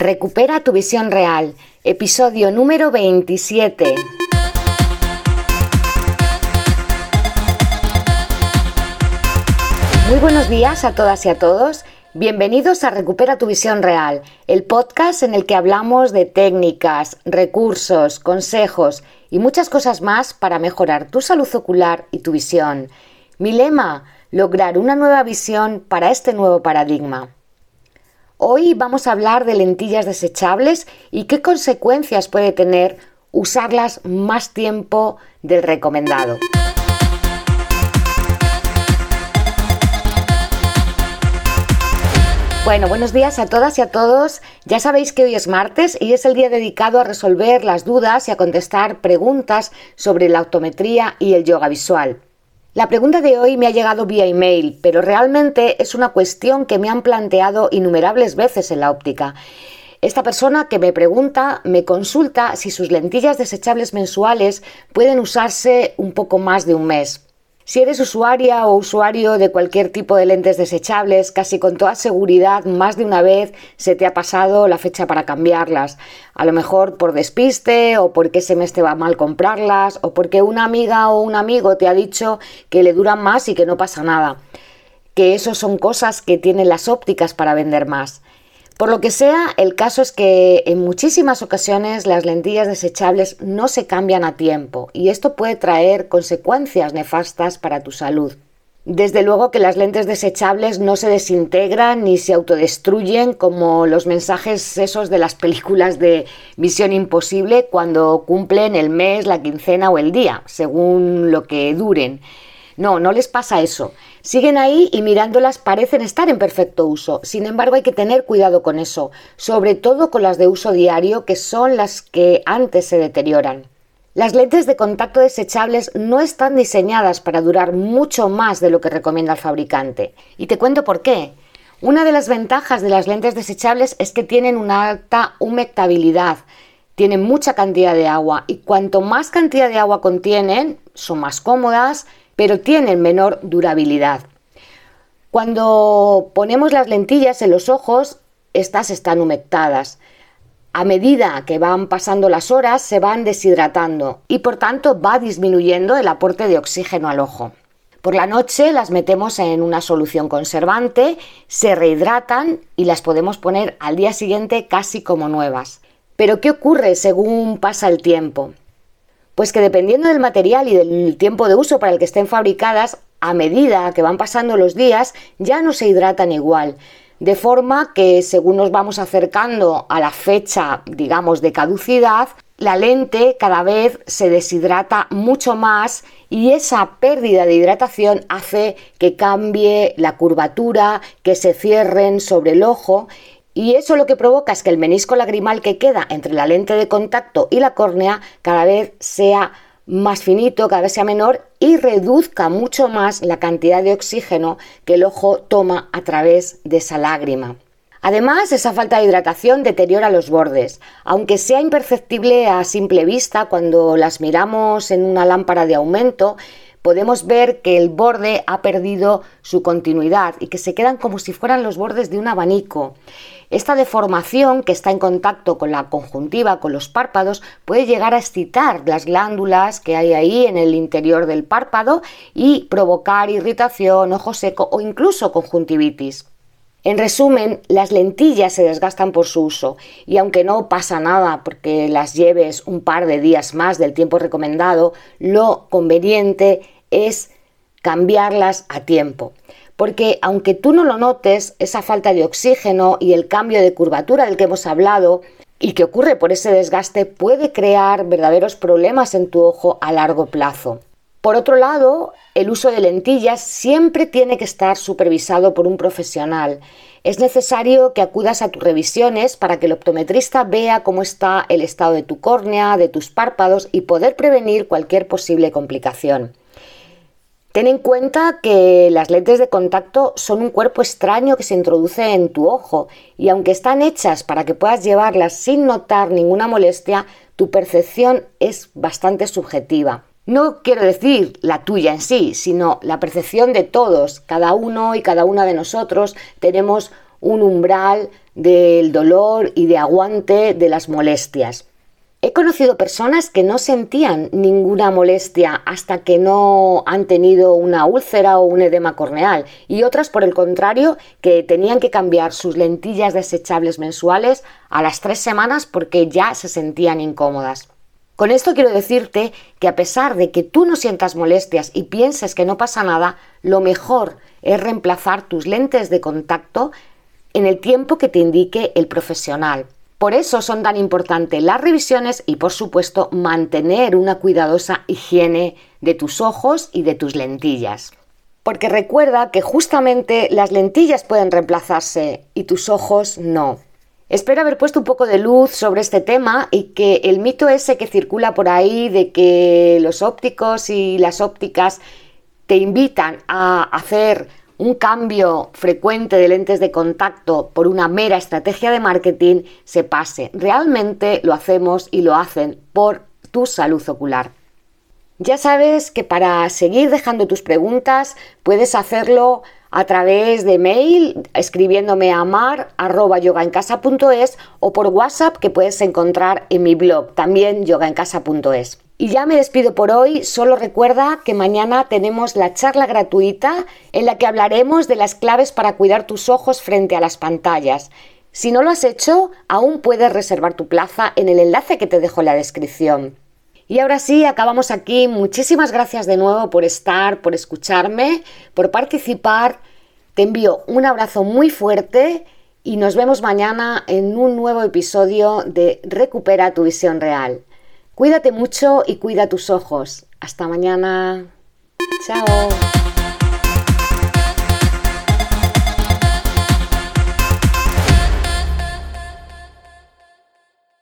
Recupera tu visión real, episodio número 27. Muy buenos días a todas y a todos. Bienvenidos a Recupera tu visión real, el podcast en el que hablamos de técnicas, recursos, consejos y muchas cosas más para mejorar tu salud ocular y tu visión. Mi lema, lograr una nueva visión para este nuevo paradigma. Hoy vamos a hablar de lentillas desechables y qué consecuencias puede tener usarlas más tiempo del recomendado. Bueno, buenos días a todas y a todos. Ya sabéis que hoy es martes y es el día dedicado a resolver las dudas y a contestar preguntas sobre la optometría y el yoga visual. La pregunta de hoy me ha llegado vía email, pero realmente es una cuestión que me han planteado innumerables veces en la óptica. Esta persona que me pregunta me consulta si sus lentillas desechables mensuales pueden usarse un poco más de un mes. Si eres usuaria o usuario de cualquier tipo de lentes desechables, casi con toda seguridad más de una vez se te ha pasado la fecha para cambiarlas. A lo mejor por despiste o porque ese mes te va mal comprarlas o porque una amiga o un amigo te ha dicho que le duran más y que no pasa nada. Que eso son cosas que tienen las ópticas para vender más. Por lo que sea, el caso es que en muchísimas ocasiones las lentillas desechables no se cambian a tiempo y esto puede traer consecuencias nefastas para tu salud. Desde luego que las lentes desechables no se desintegran ni se autodestruyen como los mensajes esos de las películas de Misión Imposible cuando cumplen el mes, la quincena o el día, según lo que duren. No, no les pasa eso. Siguen ahí y mirándolas parecen estar en perfecto uso. Sin embargo, hay que tener cuidado con eso, sobre todo con las de uso diario, que son las que antes se deterioran. Las lentes de contacto desechables no están diseñadas para durar mucho más de lo que recomienda el fabricante. Y te cuento por qué. Una de las ventajas de las lentes desechables es que tienen una alta humectabilidad, tienen mucha cantidad de agua y cuanto más cantidad de agua contienen, son más cómodas, pero tienen menor durabilidad. Cuando ponemos las lentillas en los ojos, estas están humectadas. A medida que van pasando las horas, se van deshidratando y por tanto va disminuyendo el aporte de oxígeno al ojo. Por la noche las metemos en una solución conservante, se rehidratan y las podemos poner al día siguiente casi como nuevas. Pero ¿qué ocurre según pasa el tiempo? Pues que dependiendo del material y del tiempo de uso para el que estén fabricadas, a medida que van pasando los días, ya no se hidratan igual. De forma que según nos vamos acercando a la fecha, digamos, de caducidad, la lente cada vez se deshidrata mucho más y esa pérdida de hidratación hace que cambie la curvatura, que se cierren sobre el ojo y eso lo que provoca es que el menisco lagrimal que queda entre la lente de contacto y la córnea cada vez sea más finito, cada vez sea menor y reduzca mucho más la cantidad de oxígeno que el ojo toma a través de esa lágrima. Además, esa falta de hidratación deteriora los bordes, aunque sea imperceptible a simple vista cuando las miramos en una lámpara de aumento, podemos ver que el borde ha perdido su continuidad y que se quedan como si fueran los bordes de un abanico. Esta deformación que está en contacto con la conjuntiva, con los párpados, puede llegar a excitar las glándulas que hay ahí en el interior del párpado y provocar irritación, ojo seco o incluso conjuntivitis. En resumen, las lentillas se desgastan por su uso y aunque no pasa nada porque las lleves un par de días más del tiempo recomendado, lo conveniente es cambiarlas a tiempo porque aunque tú no lo notes, esa falta de oxígeno y el cambio de curvatura del que hemos hablado y que ocurre por ese desgaste puede crear verdaderos problemas en tu ojo a largo plazo. Por otro lado, el uso de lentillas siempre tiene que estar supervisado por un profesional. Es necesario que acudas a tus revisiones para que el optometrista vea cómo está el estado de tu córnea, de tus párpados y poder prevenir cualquier posible complicación. Ten en cuenta que las lentes de contacto son un cuerpo extraño que se introduce en tu ojo y aunque están hechas para que puedas llevarlas sin notar ninguna molestia, tu percepción es bastante subjetiva. No quiero decir la tuya en sí, sino la percepción de todos. Cada uno y cada una de nosotros tenemos un umbral del dolor y de aguante de las molestias. He conocido personas que no sentían ninguna molestia hasta que no han tenido una úlcera o un edema corneal y otras, por el contrario, que tenían que cambiar sus lentillas desechables mensuales a las tres semanas porque ya se sentían incómodas. Con esto quiero decirte que a pesar de que tú no sientas molestias y pienses que no pasa nada, lo mejor es reemplazar tus lentes de contacto en el tiempo que te indique el profesional. Por eso son tan importantes las revisiones y por supuesto mantener una cuidadosa higiene de tus ojos y de tus lentillas. Porque recuerda que justamente las lentillas pueden reemplazarse y tus ojos no. Espero haber puesto un poco de luz sobre este tema y que el mito ese que circula por ahí de que los ópticos y las ópticas te invitan a hacer un cambio frecuente de lentes de contacto por una mera estrategia de marketing se pase. Realmente lo hacemos y lo hacen por tu salud ocular. Ya sabes que para seguir dejando tus preguntas puedes hacerlo a través de mail escribiéndome a mar@yogaencasa.es o por WhatsApp que puedes encontrar en mi blog también yogaencasa.es. Y ya me despido por hoy, solo recuerda que mañana tenemos la charla gratuita en la que hablaremos de las claves para cuidar tus ojos frente a las pantallas. Si no lo has hecho, aún puedes reservar tu plaza en el enlace que te dejo en la descripción. Y ahora sí, acabamos aquí. Muchísimas gracias de nuevo por estar, por escucharme, por participar. Te envío un abrazo muy fuerte y nos vemos mañana en un nuevo episodio de Recupera tu visión real. Cuídate mucho y cuida tus ojos. Hasta mañana. Chao.